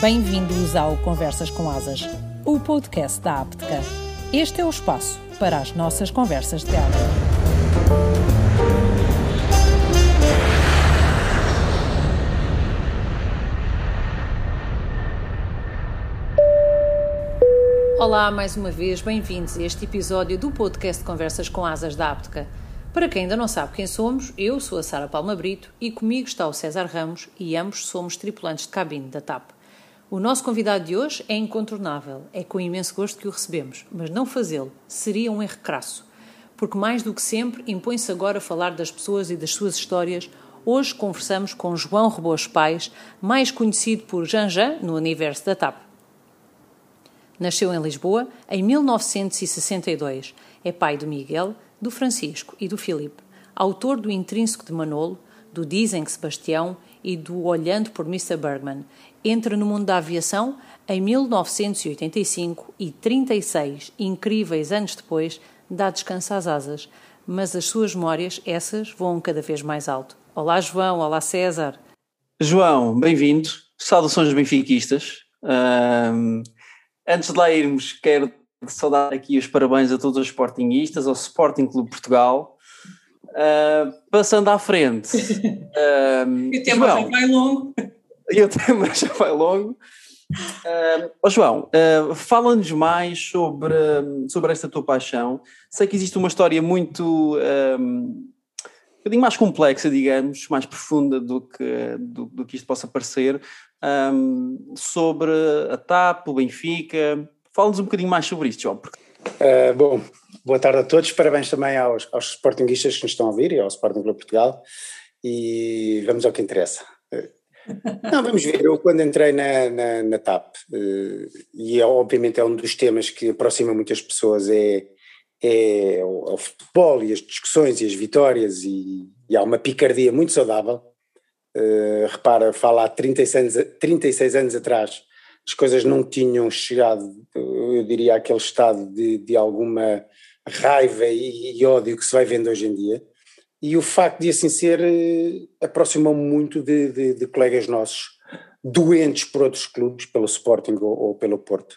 Bem-vindos ao Conversas com Asas, o podcast da Apteca. Este é o espaço para as nossas conversas de gala. Olá, mais uma vez, bem-vindos a este episódio do podcast Conversas com Asas da Apteca. Para quem ainda não sabe quem somos, eu sou a Sara Palma Brito e comigo está o César Ramos e ambos somos tripulantes de cabine da TAP. O nosso convidado de hoje é incontornável, é com imenso gosto que o recebemos, mas não fazê-lo seria um erro crasso, porque mais do que sempre impõe-se agora falar das pessoas e das suas histórias. Hoje conversamos com João Rebos Pais, mais conhecido por Janjan no universo da TAP. Nasceu em Lisboa em 1962. É pai do Miguel, do Francisco e do Filipe, autor do Intrínseco de Manolo, do Dizem que Sebastião e do Olhando por Mr. Bergman. Entra no mundo da aviação em 1985 e 36 incríveis anos depois dá descanso às asas, mas as suas memórias, essas, voam cada vez mais alto. Olá João, olá César. João, bem-vindo. Saudações benfiquistas. Um, antes de lá irmos, quero saudar aqui os parabéns a todos os sportinguistas, ao Sporting Clube Portugal, Uh, passando à frente. Uh, o tema João, já vai longo. E o tema já vai longo. Uh, oh João, uh, fala-nos mais sobre, sobre esta tua paixão. Sei que existe uma história muito. Um, um bocadinho mais complexa, digamos, mais profunda do que, do, do que isto possa parecer, um, sobre a TAP, o Benfica. Fala-nos um bocadinho mais sobre isto, João. Porque... Uh, bom, Boa tarde a todos, parabéns também aos, aos Sportinguistas que nos estão a ouvir e ao Sporting Clube Portugal e vamos ao que interessa. Não, vamos ver, eu quando entrei na, na, na TAP, eh, e é, obviamente é um dos temas que aproxima muitas pessoas, é, é o, o futebol e as discussões e as vitórias e, e há uma picardia muito saudável. Uh, repara, fala há 36 anos, 36 anos atrás, as coisas não tinham chegado, eu diria, àquele estado de, de alguma raiva e, e, ódio que se vai vendo hoje em dia. E o facto de assim ser eh, aproximou-me muito de, de, de, colegas nossos doentes por outros clubes, pelo Sporting ou, ou, pelo Porto,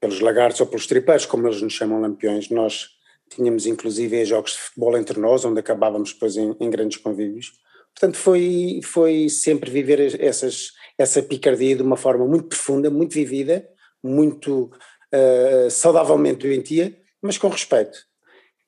pelos Lagartos ou pelos Tripeiros, como eles nos chamam lampiões. Nós tínhamos inclusive jogos de futebol entre nós, onde acabávamos depois em, em grandes convívios. Portanto, foi, foi sempre viver essas, essa picardia de uma forma muito profunda, muito vivida, muito uh, saudavelmente doentia, mas com respeito.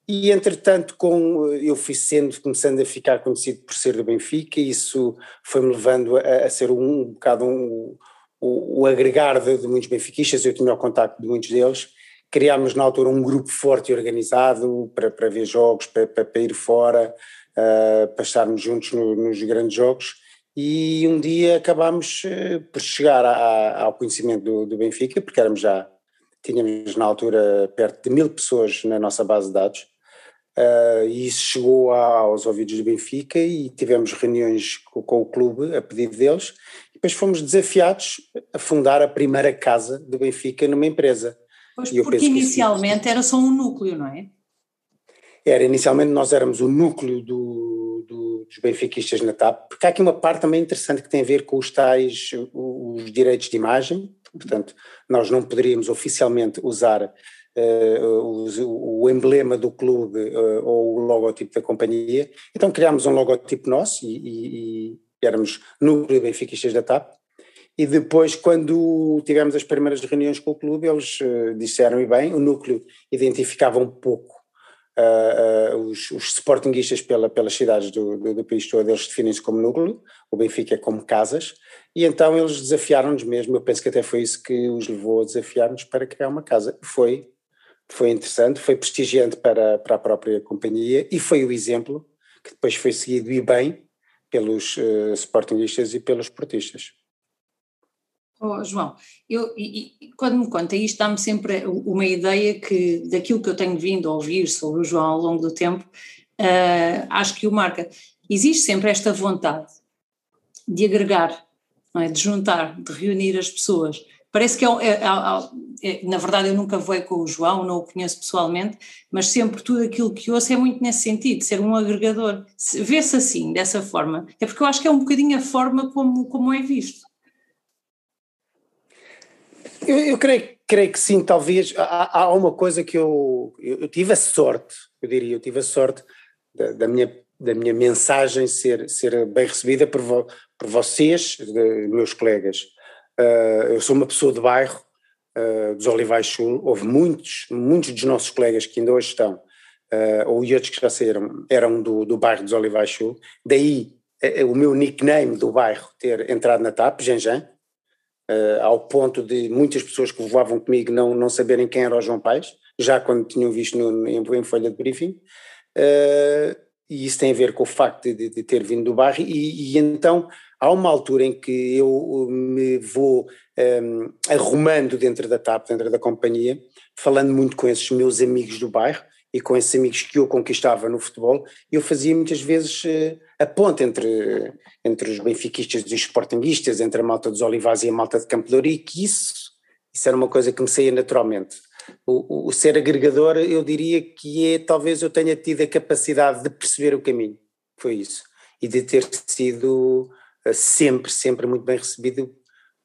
E entretanto, com, eu fui sendo, começando a ficar conhecido por ser do Benfica, e isso foi-me levando a, a, ser um, um bocado um, o, o, agregar de, de, muitos benfiquistas, eu tinha o contacto de muitos deles, criámos na altura um grupo forte e organizado para, para ver jogos, para, para, ir fora, uh, para estarmos juntos no, nos grandes jogos, e um dia acabámos uh, por chegar a, ao conhecimento do, do Benfica, porque éramos já tínhamos na altura perto de mil pessoas na nossa base de dados, uh, e isso chegou aos ouvidos do Benfica e tivemos reuniões com, com, o clube a pedido deles, e depois fomos desafiados a fundar a primeira casa do Benfica numa empresa. Pois, porque inicialmente era só um núcleo, não é? Era, inicialmente nós éramos o núcleo do, do, dos benfiquistas na TAP, porque há aqui uma parte também interessante que tem a ver com os tais, os direitos de imagem, Portanto, nós não poderíamos oficialmente usar o, o, emblema do clube uh, ou o logotipo da companhia, então criámos um logotipo nosso e, e, e éramos núcleo benfiquistas da TAP, e depois, quando tivemos as primeiras reuniões com o clube, eles uh, disseram, e bem, o núcleo identificava um pouco uh, uh, os, os sportinguistas pela, pelas cidades do, do, do país todo, eles definem-se como núcleo, o Benfica é como casas, e então eles desafiaram-nos mesmo, eu penso que até foi isso que os levou a desafiar-nos para criar uma casa. Foi, foi interessante, foi prestigiante para, para a própria companhia e foi o exemplo que depois foi seguido e bem pelos uh, sportingistas e pelos portistas. Oh, João, eu, e, quando me conta isto, dá-me sempre uma ideia que, daquilo que eu tenho vindo a ouvir sobre o João ao longo do tempo, uh, acho que o marca. Existe sempre esta vontade de agregar, é? de juntar, de reunir as pessoas. Parece que é, é, é, é, na verdade eu nunca vou com o João, não o conheço pessoalmente, mas sempre tudo aquilo que ouço é muito nesse sentido, ser um agregador. Vê-se assim, dessa forma, é porque eu acho que é um bocadinho a forma como, como é visto. Eu, eu creio, creio, que sim, talvez. Há, há, uma coisa que eu, eu, tive a sorte, eu diria, eu tive a sorte da, da minha, da minha mensagem ser, ser bem recebida por, vo, por vocês, meus colegas. Uh, eu sou uma pessoa de bairro, uh, dos Olivais Sul, houve muitos, muitos dos nossos colegas que ainda hoje estão, uh, ou outros que já saíram, eram do, do bairro dos Olivais Sul, daí o meu nickname do bairro ter entrado na TAP, Janjan, ao ponto de muitas pessoas que voavam comigo não, não saberem quem era o João Paes, já quando tinham visto no, em, em folha de briefing, e isso tem a ver com o facto de, de ter vindo do bairro, e, e, então há uma altura em que eu me vou um, ehm, arrumando dentro da TAP, dentro da companhia, falando muito com esses meus amigos do bairro, e com esses amigos que eu conquistava no futebol, eu fazia muitas vezes uh, a ponte entre, entre os benfiquistas e os sportinguistas, entre a malta dos Olivais e a malta de Campo de e que isso, isso era uma coisa que me saía naturalmente. O, o, o, ser agregador, eu diria que é, talvez eu tenha tido a capacidade de perceber o caminho, foi isso, e de ter sido sempre, sempre muito bem recebido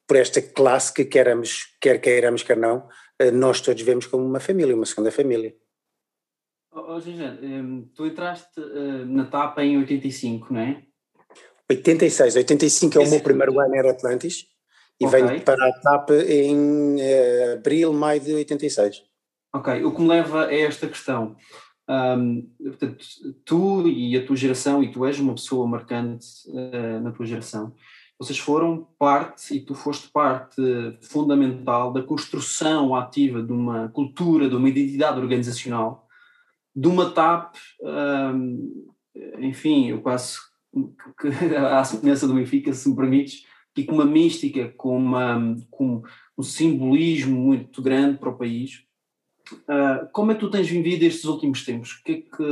por esta classe que queramos, quer queiramos, quer não, uh, nós todos vemos como uma família, uma segunda família. Oh, oh Gingé, tu entraste uh, na TAP em 85, não é? 86, 85 é o meu primeiro ano era Atlantis e okay. venho para a TAP em abril, maio de 86. Ok, o que me leva a esta questão. Um, portanto, tu e a tua geração, e tu és uma pessoa marcante uh, na tua geração, vocês foram parte, e tu foste parte fundamental da construção ativa de uma cultura, de uma identidade organizacional de uma TAP, um, enfim, eu quase que, à semelhança do Benfica, se me permites, e com uma mística, com, uma, com um simbolismo muito grande para o país. Uh, como é que tu tens vivido estes últimos tempos? O que é que,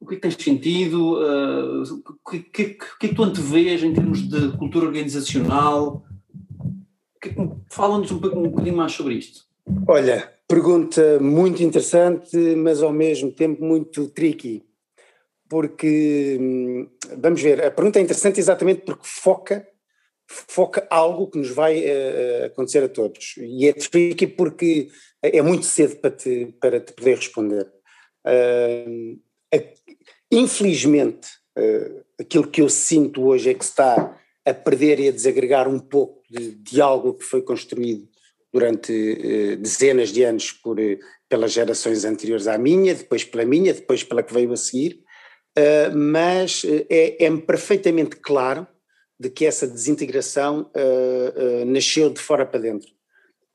o que, é que tens sentido? Uh, o que, que, que, é que tu antevês em termos de cultura organizacional? É fala-nos um, um bocadinho mais sobre isto. Olha, Pergunta muito interessante, mas ao mesmo tempo muito tricky, porque, hum, vamos ver, a pergunta é interessante exatamente porque foca, foca algo que nos vai uh, acontecer a todos, e é tricky porque é muito cedo para te, para te poder responder. Uh, infelizmente, uh, aquilo que eu sinto hoje é que está a perder e a desagregar um pouco de, de algo que foi construído durante eh, dezenas de anos por, pelas gerações anteriores à minha, depois pela minha, depois pela que veio a seguir, uh, mas é, é perfeitamente claro de que essa desintegração uh, uh, nasceu de fora para dentro.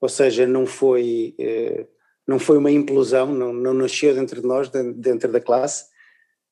Ou seja, não foi, não foi uma implosão, não, não nasceu dentro de nós, dentro da classe,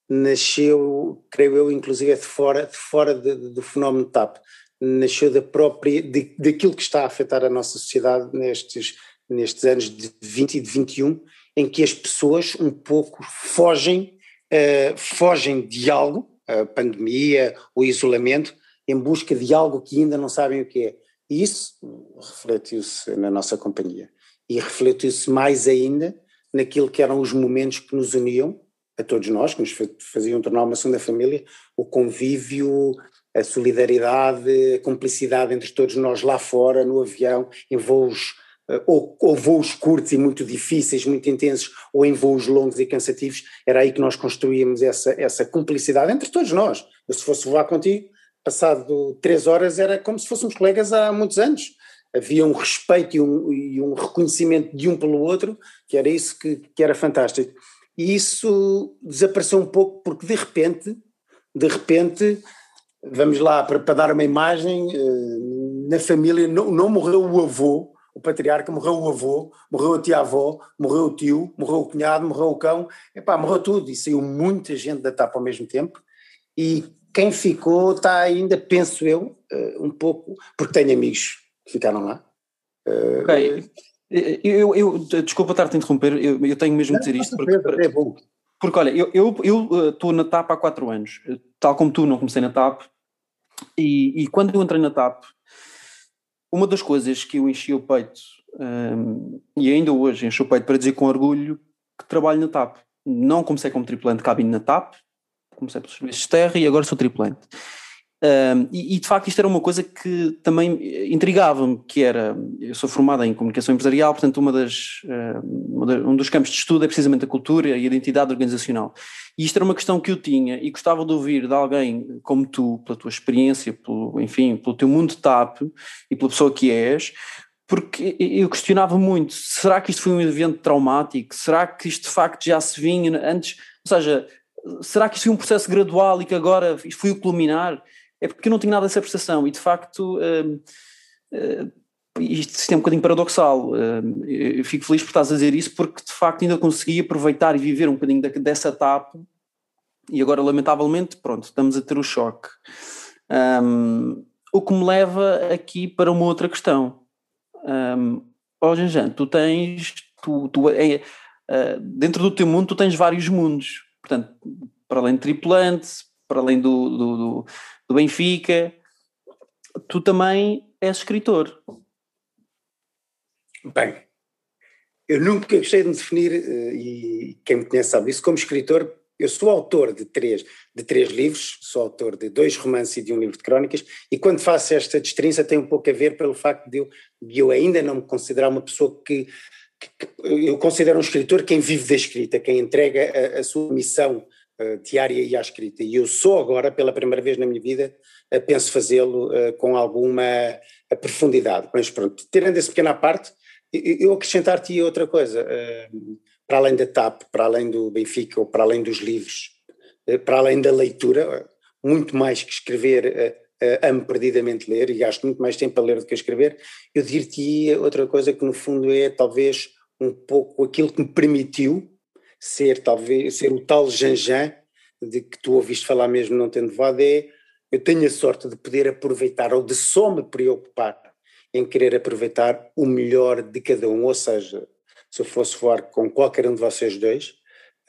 nasceu, creio eu, inclusive de fora, de fora do fenómeno TAP nasceu da própria, de, daquilo que está a afetar a nossa sociedade nestes, nestes anos de 20 e de 21, em que as pessoas um pouco fogem, uh, fogem de algo, a pandemia, o isolamento, em busca de algo que ainda não sabem o que é. E isso refletiu-se na nossa companhia. E refletiu-se mais ainda naquilo que eram os momentos que nos uniam, a todos nós, que nos faziam tornar uma segunda família, o convívio, a solidariedade, a cumplicidade entre todos nós lá fora, no avião, em voos eh, ou, ou, voos curtos e muito difíceis, muito intensos, ou em voos longos e cansativos, era aí que nós construíamos essa, essa cumplicidade entre todos nós. Eu, se fosse voar contigo, passado três horas, era como se fôssemos colegas há muitos anos. Havia um respeito e um, e um reconhecimento de um pelo outro, que era isso que, que era fantástico. E isso desapareceu um pouco porque de repente, de repente, vamos lá, para, para dar uma imagem, eh, na família não, não morreu o avô, o patriarca, morreu o avô, morreu a tia-avó, morreu o tio, morreu o cunhado, morreu o cão, epá, morreu tudo, e saiu muita gente da TAP ao mesmo tempo, e quem ficou está ainda, penso eu, eh, um pouco, porque tenho amigos que ficaram lá. Eh, ok, eu, eu desculpa estar-te a interromper, eu, eu tenho mesmo de dizer isto, porque, é bom. porque olha, eu estou na TAP há quatro anos, tal como tu não comecei na TAP, e, e, quando eu entrei na TAP, uma das coisas que eu enchi o peito, um, e ainda hoje enchi o peito para dizer com orgulho que trabalho na TAP. Não comecei como tripulante de cabine na TAP, comecei pelos serviços de terra e agora sou tripulante. Um, e, e, de facto isto era uma coisa que também intrigava-me, que era, eu sou formada em comunicação empresarial, portanto uma das, um dos campos de estudo é precisamente a cultura e a identidade organizacional. E isto era uma questão que eu tinha e gostava de ouvir de alguém como tu, pela tua experiência, pelo, enfim, pelo teu mundo de TAP e pela pessoa que és, porque eu questionava muito, será que isto foi um evento traumático? Será que isto de facto já se vinha antes? Ou seja, será que isto foi um processo gradual e que agora isto foi o culminar? É porque eu não tinha nada dessa percepção e de facto hum, hum, isto é um bocadinho paradoxal. Hum, eu fico feliz por estás a dizer isso porque de facto ainda consegui aproveitar e viver um bocadinho dessa etapa e agora lamentavelmente pronto, estamos a ter o choque. Um, o que me leva aqui para uma outra questão. Um, oh, Janjan, tu tens, tu, tu é, uh, dentro do teu mundo tu tens vários mundos, portanto, para além de tripulante, para além do, do, do do Benfica, tu também és escritor. Bem, eu nunca gostei de me definir, eh, e quem me conhece sabe isso, como escritor. Eu sou autor de três, de três livros, sou autor de dois romances e de um livro de crónicas, e quando faço esta destrinça tem um pouco a ver pelo facto de eu, de eu ainda não me considerar uma pessoa que, eu considero um escritor quem vive da escrita, quem entrega a, a sua missão uh, diária e à escrita. E eu sou agora, pela primeira vez na minha vida, uh, penso fazê-lo uh, com alguma profundidade. Mas pronto, tirando essa pequena parte, eu acrescentar-te outra coisa, para além da TAP, para além do Benfica, ou para além dos livros, para além da leitura, muito mais que escrever, amo perdidamente ler e gasto muito mais tempo a ler do que a escrever, eu dir-te outra coisa que no fundo é talvez um pouco aquilo que me permitiu ser talvez ser o tal Janjan de que tu ouviste falar mesmo não tendo voado é eu tenho a sorte de poder aproveitar ou de só me preocupar em querer aproveitar o melhor de cada um, ou seja, se eu fosse voar com qualquer um de vocês dois,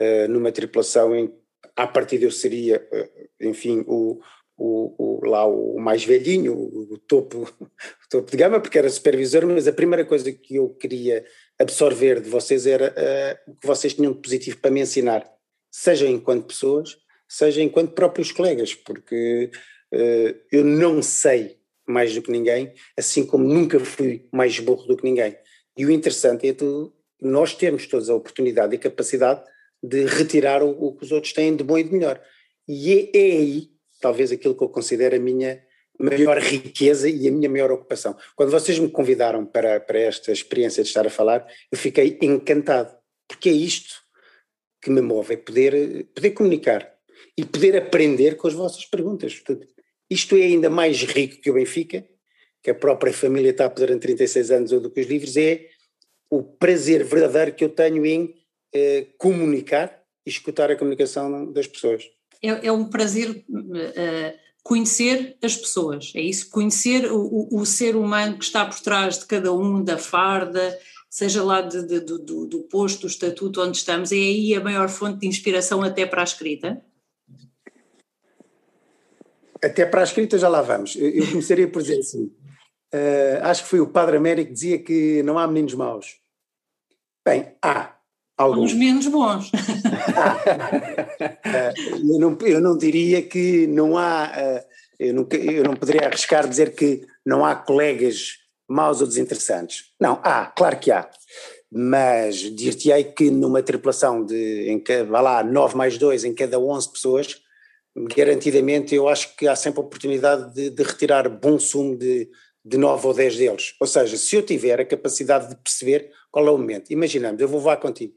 uh, numa tripulação em à partida eu seria, uh, enfim, o, o, o, lá o mais velhinho, o, topo, o topo de gama, porque era supervisor, mas a primeira coisa que eu queria absorver de vocês era uh, o que vocês tinham de positivo para me ensinar, seja enquanto pessoas, seja enquanto próprios colegas, porque uh, eu não sei mais do que ninguém, assim como nunca fui mais burro do que ninguém. E o interessante é tu, nós temos todos a oportunidade e capacidade de retirar o, o, que os outros têm de bom e de melhor. E é, é aí, talvez, aquilo que eu considero a minha maior riqueza e a minha maior ocupação. Quando vocês me convidaram para, para esta experiência de estar a falar, eu fiquei encantado, porque é isto que me move, é poder, poder comunicar e poder aprender com as vossas perguntas. Portanto, isto é ainda mais rico que o Benfica, que a própria família está durante 36 anos ou do que os livros, é o prazer verdadeiro que eu tenho em eh, comunicar e escutar a comunicação das pessoas. É, é um prazer uh, conhecer as pessoas, é isso, conhecer o, o, ser humano que está por trás de cada um, da farda, seja lá de, de, do, do posto, do estatuto onde estamos, é aí a maior fonte de inspiração até para a escrita? Até para a escrita já lá vamos. Eu começaria por dizer assim, uh, acho que foi o Padre Américo que dizia que não há meninos maus. Bem, há, Alguns menos bons. eu, não, eu não diria que não há, eh, eu não, eu não poderia arriscar dizer que não há colegas maus ou desinteressantes. Não, há, claro que há. Mas dir-te-ei que numa tripulação de, em que, vá lá, 9 mais 2 em cada 11 pessoas, garantidamente eu acho que há sempre a oportunidade de, de retirar bom sumo de, de 9 ou 10 deles. Ou seja, se eu tiver a capacidade de perceber qual é o momento, imaginamos, eu vou voar contigo,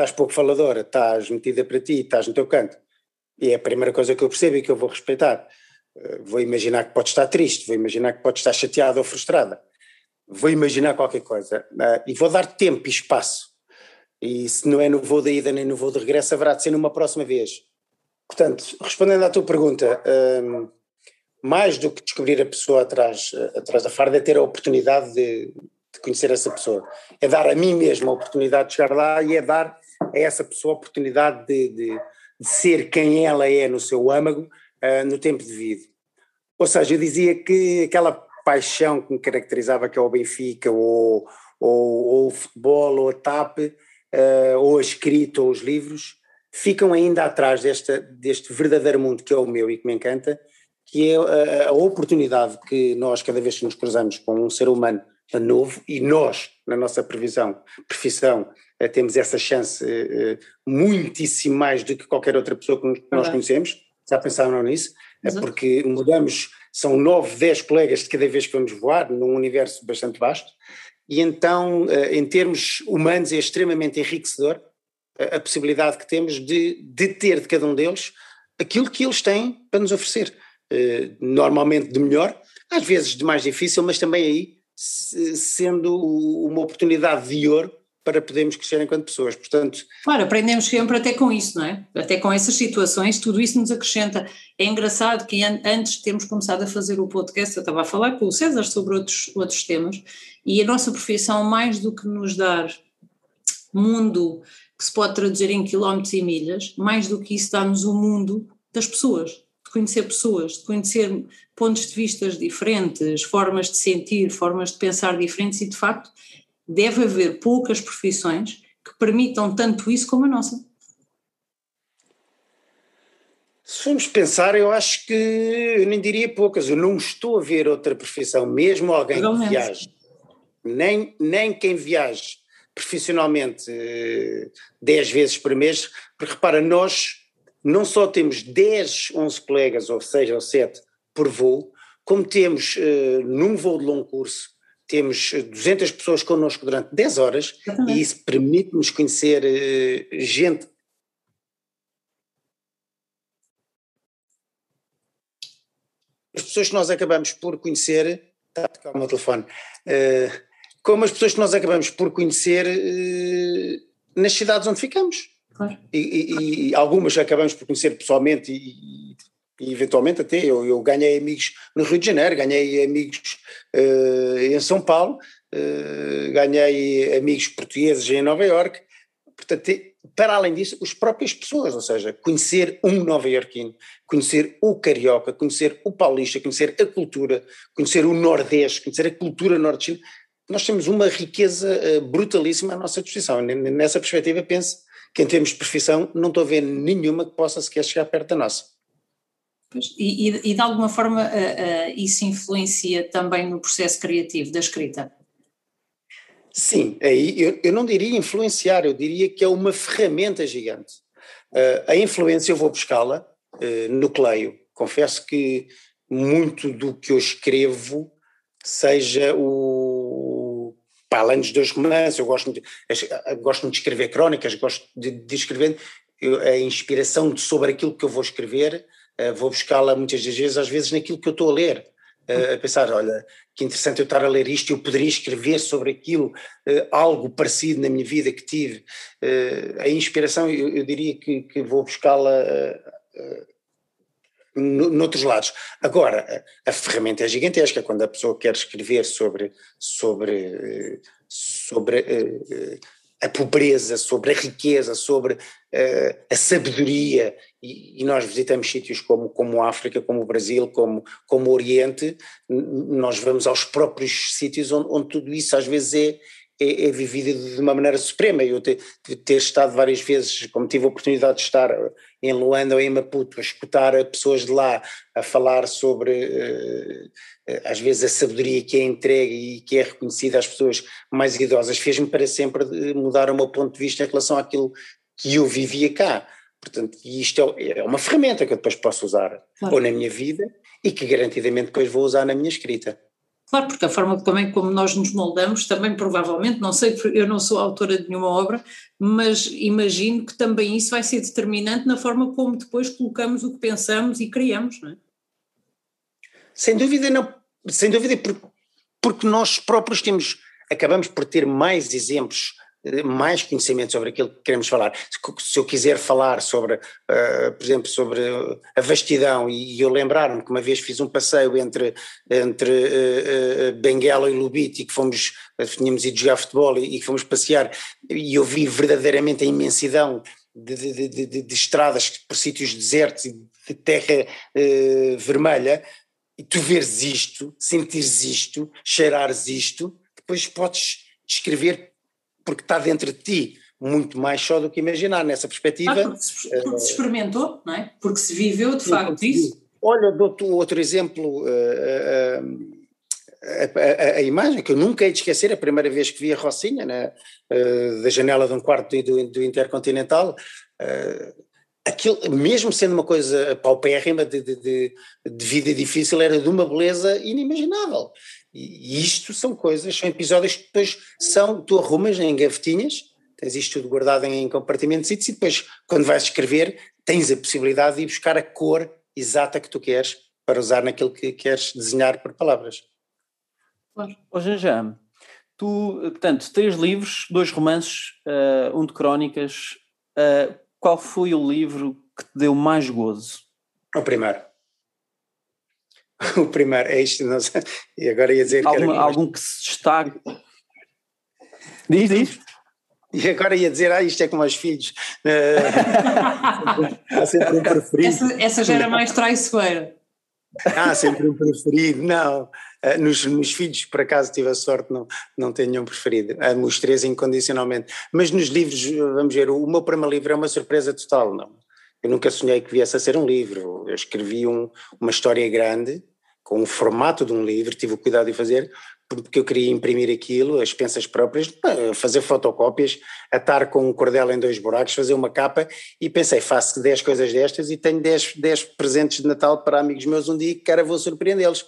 estás pouco faladora, estás metida para ti, estás no teu canto. E é a primeira coisa que eu percebo e que eu vou respeitar. Uh, vou imaginar que pode estar triste, vou imaginar que pode estar chateada ou frustrada, vou imaginar qualquer coisa uh, e vou dar tempo e espaço. E se não é no voo da ida nem no voo de regresso, haverá de ser numa próxima vez. Portanto, respondendo à tua pergunta, um, mais do que descobrir a pessoa atrás, atrás da farda, é ter a oportunidade de, de conhecer essa pessoa. É dar a mim mesmo a oportunidade de chegar lá e é dar a essa pessoa a oportunidade de, de, de ser quem ela é no seu âmago uh, no tempo devido. Ou seja, eu dizia que aquela paixão que me caracterizava, que é o Benfica, ou, ou, ou o futebol, ou a TAP, uh, ou a escrita, ou os livros, ficam ainda atrás desta, deste verdadeiro mundo que é o meu e que me encanta, que é a, a oportunidade que nós, cada vez que nos cruzamos com um ser humano novo, e nós, na nossa previsão, profissão, temos essa chance eh, muitíssimo mais do que qualquer outra pessoa que nós conhecemos, já pensaram nisso? É porque mudamos, são nove, dez colegas de cada vez que vamos voar, num universo bastante vasto, e então, em termos humanos, é extremamente enriquecedor a, a possibilidade que temos de, de ter de cada um deles aquilo que eles têm para nos oferecer. Normalmente de melhor, às vezes de mais difícil, mas também aí sendo uma oportunidade de ouro para podermos crescer enquanto pessoas, portanto... Claro, aprendemos sempre até com isso, não é? Até com essas situações, tudo isso nos acrescenta. É engraçado que antes de termos começado a fazer o podcast, eu estava a falar com o César sobre outros, outros temas, e a nossa profissão, mais do que nos dar mundo que se pode traduzir em quilómetros e milhas, mais do que isso dá-nos o mundo das pessoas, de conhecer pessoas, de conhecer pontos de vista diferentes, formas de sentir, formas de pensar diferentes e de facto deve haver poucas profissões que permitam tanto isso como a nossa. Se formos pensar, eu acho que eu nem diria poucas, eu não estou a ver outra profissão, mesmo alguém Realmente. que viaje, nem, nem quem viaje profissionalmente 10 eh, vezes por mês, porque repara, nós não só temos 10, 11 colegas, ou 6 ou 7 por voo, como temos uh, num voo de longo curso temos 200 pessoas connosco durante 10 horas e isso permite-nos conhecer uh, gente. As pessoas que nós acabamos por conhecer. Está a tocar o meu telefone. Uh, como as pessoas que nós acabamos por conhecer uh, nas cidades onde ficamos. Claro. E, e, e, algumas acabamos por conhecer pessoalmente e, e eventualmente até eu, eu, ganhei amigos no Rio de Janeiro, ganhei amigos uh, em São Paulo, uh, ganhei amigos portugueses em Nova Iorque, portanto, para além disso, as próprias pessoas, ou seja, conhecer um nova-iorquino, conhecer o carioca, conhecer o paulista, conhecer a cultura, conhecer o nordeste, conhecer a cultura nordestina, nós temos uma riqueza uh, brutalíssima à nossa disposição. Nessa perspectiva, penso que em termos de profissão não estou a ver nenhuma que possa sequer chegar perto da nossa. E, e, e, de alguma forma uh, uh, isso influencia também no processo criativo da escrita? Sim, eu, eu não diria influenciar, eu diria que é uma ferramenta gigante. Uh, a influência eu vou buscá-la no Cleio. Confesso que muito do que eu escrevo seja o para além dos dois romances, eu gosto de, gosto de escrever crónicas, gosto de, de escrever eu, a inspiração sobre aquilo que eu vou escrever vou buscá-la muitas das vezes, às vezes naquilo que eu estou a ler, uh, a pensar, olha, que interessante eu estar a ler isto, eu poderia escrever sobre aquilo, uh, algo parecido na minha vida que tive. a inspiração, eu, eu, diria que, que vou buscá-la noutros lados. Agora, a, ferramenta é gigantesca, quando a pessoa quer escrever sobre, sobre, sobre a pobreza, sobre a riqueza, sobre uh, a sabedoria, e, e, nós visitamos sítios como, como a África, como o Brasil, como, como o Oriente, nós vamos aos próprios sítios onde, onde tudo isso às vezes é, é, é vivido de uma maneira suprema. Eu ter, ter estado várias vezes, como tive a oportunidade de estar em Luanda ou em Maputo, a escutar pessoas de lá a falar sobre, uh, às vezes, a sabedoria que é entregue e que é reconhecida às pessoas mais idosas, fez-me para sempre mudar o meu ponto de vista em relação àquilo que eu vivia cá. Portanto, isto é, é uma ferramenta que eu depois posso usar claro. ou na minha vida e que garantidamente depois vou usar na minha escrita. Claro, porque a forma também como nós nos moldamos, também provavelmente, não sei, eu não sou autora de nenhuma obra, mas imagino que também isso vai ser determinante na forma como depois colocamos o que pensamos e criamos, não é? Sem dúvida, não, sem dúvida, porque nós próprios temos, acabamos por ter mais exemplos mais conhecimento sobre aquilo que queremos falar. Se eu quiser falar sobre, uh, por exemplo, sobre a vastidão, e eu lembrar-me que uma vez fiz um passeio entre, entre uh, uh, Benguela e Lubiti, que fomos, tínhamos ido jogar futebol e, e fomos passear, e eu vi verdadeiramente a imensidão de, de, de, de, estradas por sítios desertos e de terra vermelha, e tu veres isto, sentires isto, cheirares isto, depois podes descrever porque está dentro de ti muito mais só do que imaginar nessa perspectiva. Ah, porque, se, porque se experimentou, não é? Porque se viveu de facto isso. Olha, dou-te outro exemplo. Uh, uh, a, a, a, imagem que eu nunca hei de esquecer, a primeira vez que vi a Rocinha, né, da janela de um quarto do, do Intercontinental, aquilo, mesmo sendo uma coisa paupérrima de, de, de, vida difícil, era de uma beleza inimaginável. E, isto são coisas, são episódios que depois são, tu arrumas em gavetinhas, tens isto tudo guardado em compartimentos e depois, quando vais escrever, tens a possibilidade de ir buscar a cor exata que tu queres para usar naquilo que queres desenhar por palavras. Claro. Ô Janjam, tu, portanto, três livros, dois romances, uh, um de crónicas. Uh, qual foi o livro que te deu mais gozo? O primeiro. O primeiro, é isto, não sei. E agora ia dizer Alguma, que era algum que se destaque. Diz, diz. E agora ia dizer, ah, isto é como os filhos. Há sempre um preferido. Essa, essa já era mais traiçoeira. Ah, sempre um preferido. Não, eh, nos, nos, filhos, por acaso, tive a sorte, não, não tenho nenhum preferido. Amo os três incondicionalmente. Mas nos livros, vamos ver, o meu primeiro livro é uma surpresa total, não. Eu nunca sonhei que viesse a ser um livro. Eu escrevi um, uma história grande, com o formato de um livro, tive o cuidado de fazer, porque eu queria imprimir aquilo, as pensas próprias, fazer fotocópias, atar com um cordel em dois buracos, fazer uma capa e pensei, faço 10 coisas destas e tenho 10, 10 presentes de Natal para amigos meus um dia que cara vou surpreendê-los.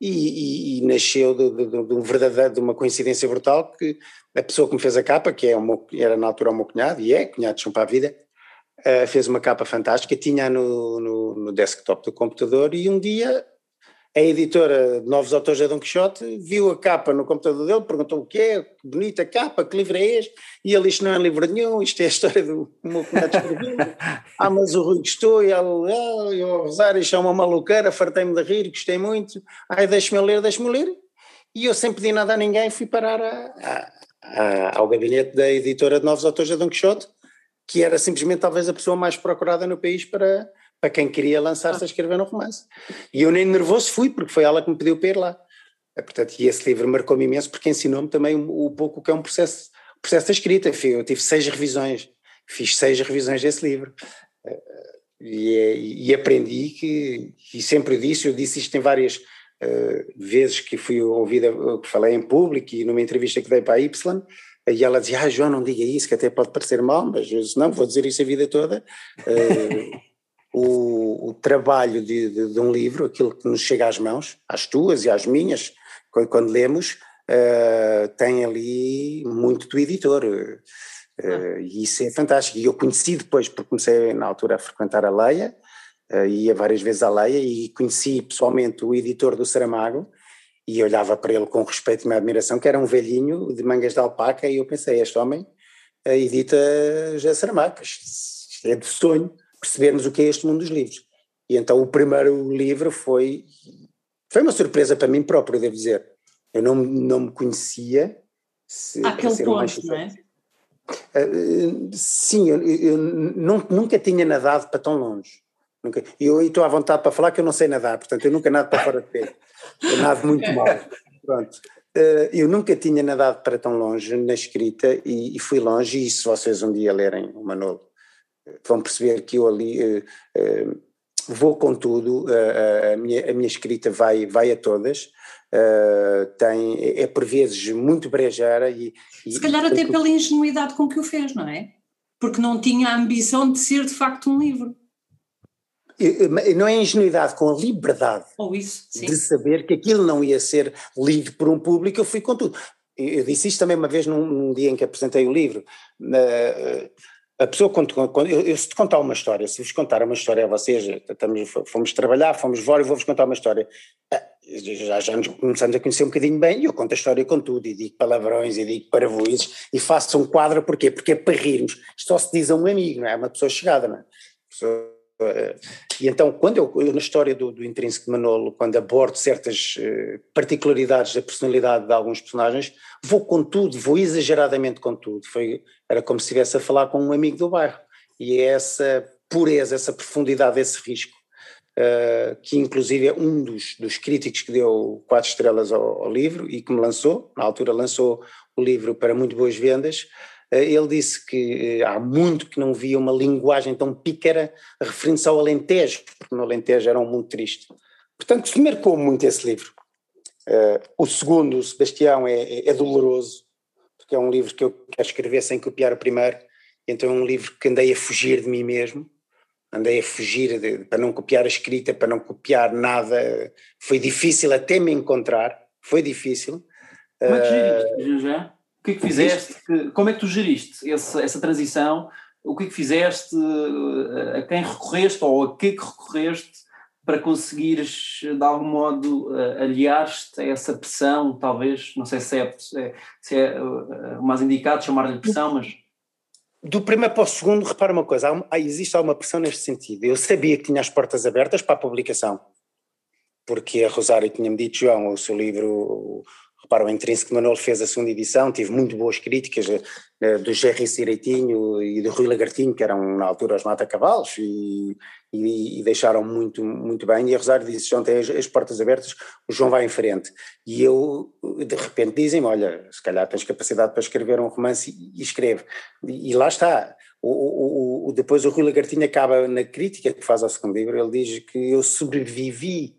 E, e, e, nasceu de, de, de, um verdadeiro, de uma coincidência brutal que a pessoa que me fez a capa, que é uma, era na altura o meu cunhado, e é cunhado de para a vida, uh, fez uma capa fantástica, tinha no, no, no desktop do computador e um dia a editora de Novos Autores de Dom Quixote viu a capa no computador dele, perguntou o que é, que bonita capa, que livro é este? E ele disse, não é livro nenhum, isto é a história do meu cunhado ah, mas o Rui gostou, e ele, ah, eu a rezar, isto é uma maluqueira, fartei-me de rir, gostei muito, ai, deixe-me ler, deixe-me ler. E eu sem pedir nada a ninguém fui parar a, a, a, ao gabinete da editora de Novos Autores de Dom Quixote, que era simplesmente talvez a pessoa mais procurada no país para para quem queria lançar-se a escrever um romance. E eu nem nervoso fui, porque foi ela que me pediu para ir lá. É, portanto, e esse livro marcou-me imenso, porque ensinou-me também o pouco que é um processo, processo da escrita. Eu tive seis revisões, fiz seis revisões desse livro. Eh, e, é, e aprendi que, e sempre disse, eu disse isto em várias uh, vezes que fui ouvida, que falei em público e numa entrevista que dei para a Y, e ela dizia, ah João, não diga isso, que até pode parecer mal, mas eu disse, não, vou dizer isso a vida toda. Uh, o, o trabalho de, de, de, um livro, aquilo que nos chega às mãos, às tuas e às minhas, quando, quando lemos, uh, tem ali muito do editor. Uh, e isso é fantástico. E eu conheci depois, porque comecei na altura a frequentar a Leia, uh, ia várias vezes à Leia e conheci pessoalmente o editor do Saramago e olhava para ele com respeito e admiração, que era um velhinho de mangas de alpaca, e eu pensei, este homem edita já Saramago, isto é de sonho percebermos o que é este mundo dos livros. E então o primeiro livro foi, foi uma surpresa para mim próprio, devo dizer. Eu não, não me conhecia. Se, Aquele ponto, não é? Uh, sim, eu, eu nunca tinha nadado para tão longe. Nunca, eu estou à vontade para falar que eu não sei nadar, portanto eu nunca nado para fora de pé. Eu nado muito mal. Pronto. Uh, eu nunca tinha nadado para tão longe na escrita e, e, fui longe, e se vocês um dia lerem o Manolo vão perceber que eu ali uh, uh, vou com tudo, uh, a, minha, a minha escrita vai, vai a todas, tem, é, por vezes muito brejeira e... e Se calhar até pela ingenuidade com que o fez, não é? Porque não tinha a ambição de ser de facto um livro. Não é ingenuidade, com a liberdade Ou isso, sim. de saber que aquilo não ia ser lido por um público, eu fui com tudo. Eu disse isto também uma vez num, num dia em que apresentei o livro. Uh, a pessoa, quando, quando eu, eu, se te contar uma história, se vos contar uma história a vocês, estamos, fomos trabalhar, fomos fora e vou-vos contar uma história, ah, já, já nos começamos a conhecer um bocadinho bem e eu conto a história com tudo, e digo palavrões, e digo paravoices, e faço um quadro, porquê? Porque é para rirmos. Isto só se diz a um amigo, não é? Uma pessoa chegada, não é? Pessoa, e então, quando eu, eu na história do, do Intrínseco de Manolo, quando abordo certas uh, particularidades da personalidade de alguns personagens, vou com tudo, vou exageradamente com tudo. Foi, era como se estivesse a falar com um amigo do bairro. E é essa pureza, essa profundidade, esse risco, uh, que inclusive é um dos, dos críticos que deu quatro estrelas ao, ao, livro e que me lançou, na altura lançou o livro para muito boas vendas, ele disse que há muito que não via uma linguagem tão pícara referindo-se ao Alentejo, porque no Alentejo era um mundo triste. Portanto, marcou muito esse livro. o segundo, o Sebastião, é, é, é doloroso, porque é um livro que eu quero escrever sem copiar o primeiro, então é um livro que andei a fugir de mim mesmo, andei a fugir de, para não copiar a escrita, para não copiar nada. Foi difícil até me encontrar, foi difícil. Como é que já? Que é que fizeste? como é que tu geriste essa, essa transição? O que é que fizeste? A quem recorreste ou a que recorreste para conseguires, de algum modo, aliar-te a essa pressão, talvez? Não sei se é, se é o mais indicado chamar-lhe pressão, mas do primeiro para o segundo, repara uma coisa, há, existe alguma pressão neste sentido. Eu sabia que tinha as portas abertas para a publicação, porque a Rosário tinha-me dito, João, o seu livro, repara, o Intrínseco Manuel fez a segunda edição, tive muito boas críticas uh, do Jerry Cireitinho e do Rui Lagartinho, que eram na altura os mata-cavalos, e, e, e, deixaram muito, muito bem. E Rosário disse: João, tem as, as, portas abertas, o João vai em frente. E eu, de repente, dizem-me: Olha, se calhar tens capacidade para escrever um romance e, e escreve. E, e, lá está. O, o, o, depois o Rui Lagartinho acaba na crítica que faz ao segundo livro, ele diz que eu sobrevivi.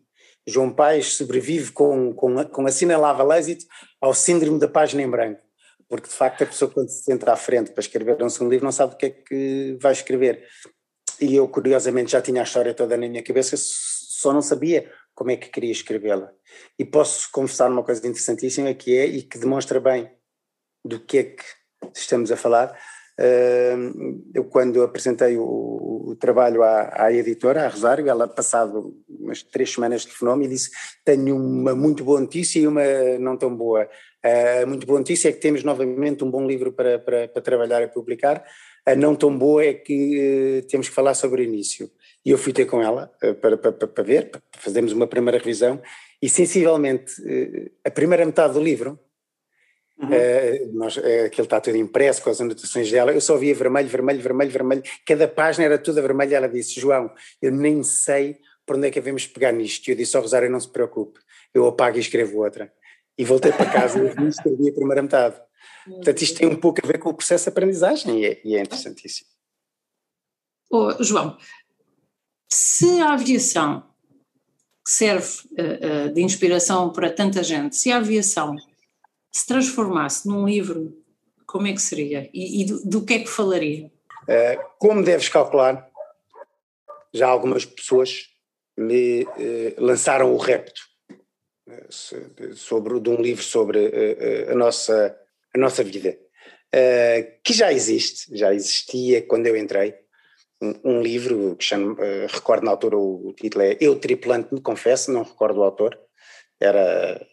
João Paes sobrevive com, com, com assinalável êxito ao síndrome da página em branco porque de facto a pessoa quando se senta à frente para escrever um segundo livro não sabe o que é que vai escrever e eu curiosamente já tinha a história toda na minha cabeça, só não sabia como é que queria escrevê-la. E posso confessar uma coisa interessantíssima que é, e que demonstra bem do que é que estamos a falar, eu quando apresentei o, o trabalho à, à, editora, à Rosário, ela passado umas três semanas telefonou-me e disse tenho uma muito boa notícia e uma não tão boa. A muito boa notícia é que temos novamente um bom livro para, para, para trabalhar e publicar, a não tão boa é que uh, temos que falar sobre o início. E eu fui ter com ela uh, para, para, para, ver, para fazermos uma primeira revisão, e sensivelmente uh, a primeira metade do livro, uhum. nós, aquele está tudo impresso com as anotações dela, eu só via vermelho, vermelho, vermelho, vermelho, cada página era toda vermelha. Ela disse: João, eu nem sei por onde é que devemos pegar nisto. E eu disse ao Rosário: não se preocupe, eu apago e escrevo outra. E voltei para casa e escrevi a primeira metade. Portanto, isto tem um pouco a ver com o processo de aprendizagem e é, e é interessantíssimo. Oh, João, se a aviação serve uh, uh, de inspiração para tanta gente, se a aviação se transformasse num livro, como é que seria? E, e do, do, que é que falaria? Uh, como deves calcular, já algumas pessoas me lançaram o repto sobre, de um livro sobre a nossa a nossa vida, uh, que já existe, já existia quando eu entrei, um, um livro que chama, uh, recordo na altura o, o, título é Eu Tripulante Me Confesso, não recordo o autor, era,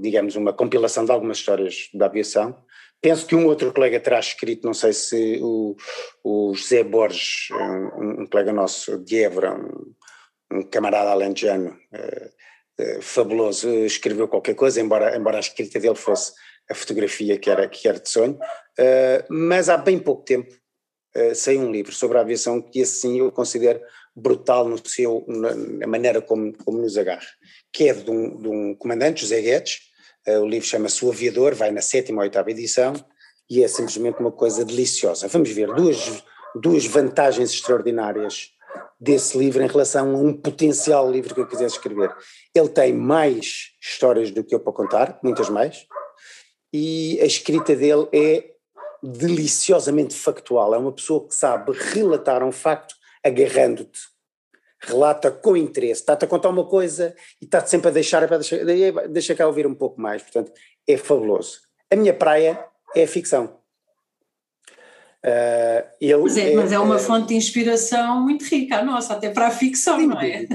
digamos, uma compilação de algumas histórias da aviação. Penso que um outro colega terá escrito, não sei se o, o José Borges, um, um colega nosso de Évora, um, um camarada alentejano, uh, fabuloso, escreveu qualquer coisa, embora, embora a escrita dele fosse a fotografia que era, que era de sonho, uh, mas há bem pouco tempo saiu um livro sobre a aviação que assim eu considero brutal no seu, na, na maneira como, como nos agarra, que é de um, de um comandante, José Guedes, uh, o livro chama-se O Aviador, vai na sétima ou oitava edição, e é simplesmente uma coisa deliciosa. Vamos ver duas, duas vantagens extraordinárias desse livro em relação a um potencial livro que eu quisesse escrever. Ele tem mais histórias do que eu para contar, muitas mais, e a escrita dele é deliciosamente factual. É uma pessoa que sabe relatar um facto agarrando-te. Relata com interesse, está-te a contar uma coisa e está-te sempre a deixar, deixa, deixa cá ouvir um pouco mais. Portanto, é fabuloso. A minha praia é a ficção. Uh, ele mas, é, é, mas é uma é, fonte de inspiração muito rica, a nossa, até para a ficção, não é?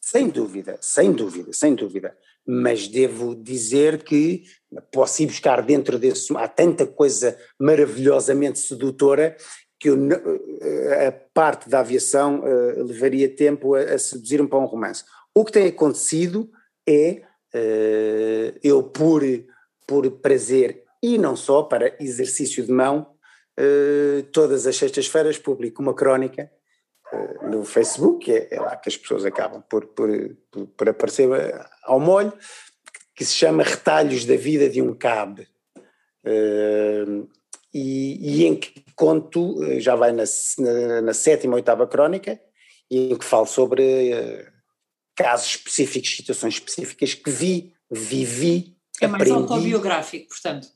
Sem dúvida, sem dúvida, sem dúvida mas devo dizer que posso ir buscar dentro desse. Há tanta coisa maravilhosamente sedutora que eu, a parte da aviação uh, levaria tempo a, a seduzir-me para um romance. O que tem acontecido é uh, eu, por, por prazer e não só, para exercício de mão, uh, todas as sextas-feiras publico uma crónica no Facebook, é, é, lá que as pessoas acabam por, por, por, por, aparecer ao molho, que se chama Retalhos da Vida de um Cab. E, e em que conto, eh, já vai na, na, na sétima, oitava crónica, e em que falo sobre uh, casos específicos, situações específicas que vi, vivi, É mais aprendi. autobiográfico, portanto.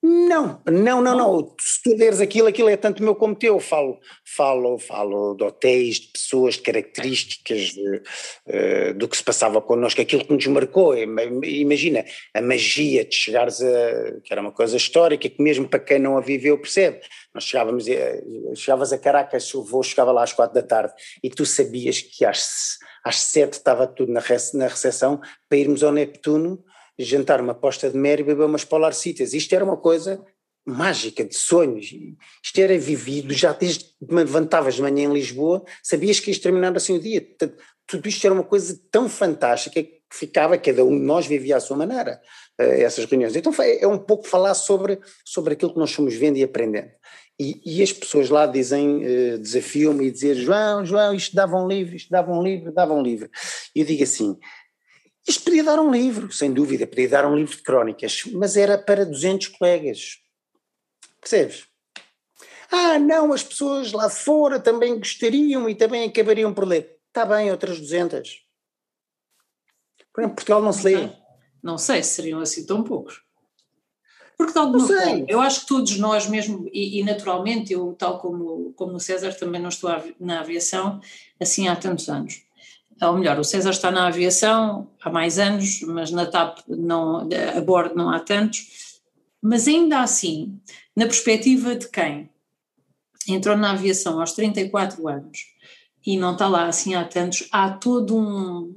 Não, não, não, não. Se tu leres aquilo, aquilo é tanto meu como teu. Falo, falo, falo de hotéis, de pessoas, de características de, uh, do que se passava connosco, aquilo que nos marcou. Imagina a magia de chegares a. que era uma coisa histórica, que mesmo para quem não a viveu percebe. Nós chegávamos, chegavas a Caracas, o voo chegava lá às quatro da tarde e tu sabias que às, às sete estava tudo na, na recepção para irmos ao Neptuno jantar uma posta de mer e beber umas polarcitas. Isto era uma coisa mágica, de sonhos. Isto era vivido, já desde que me levantavas de manhã em Lisboa, sabias que ias terminar assim o dia. Tudo isto era uma coisa tão fantástica que ficava, cada um de nós vivia à sua maneira, eh, essas reuniões. Então é um pouco falar sobre, sobre aquilo que nós fomos vendo e aprendendo. E, e as pessoas lá dizem, uh, desafiam-me e dizer João, João, isto dava um livro, isto dava um livro, dava um livro. E eu digo assim, isto podia dar um livro, sem dúvida, podia dar um livro de crónicas, mas era para 200 colegas. Percebes? Ah, não, as pessoas lá fora também gostariam e também acabariam por ler. Está bem, outras 200. Por exemplo, Portugal não se lê. Não sei se seriam assim tão poucos. Porque de alguma forma, eu acho que todos nós mesmo, e, e, naturalmente, eu tal como, como o César também não estou na aviação assim há tantos anos ou melhor, o César está na aviação há mais anos, mas na TAP não, a bordo não há tantos, mas ainda assim, na perspectiva de quem entrou na aviação aos 34 anos e não está lá assim há tantos, há todo um,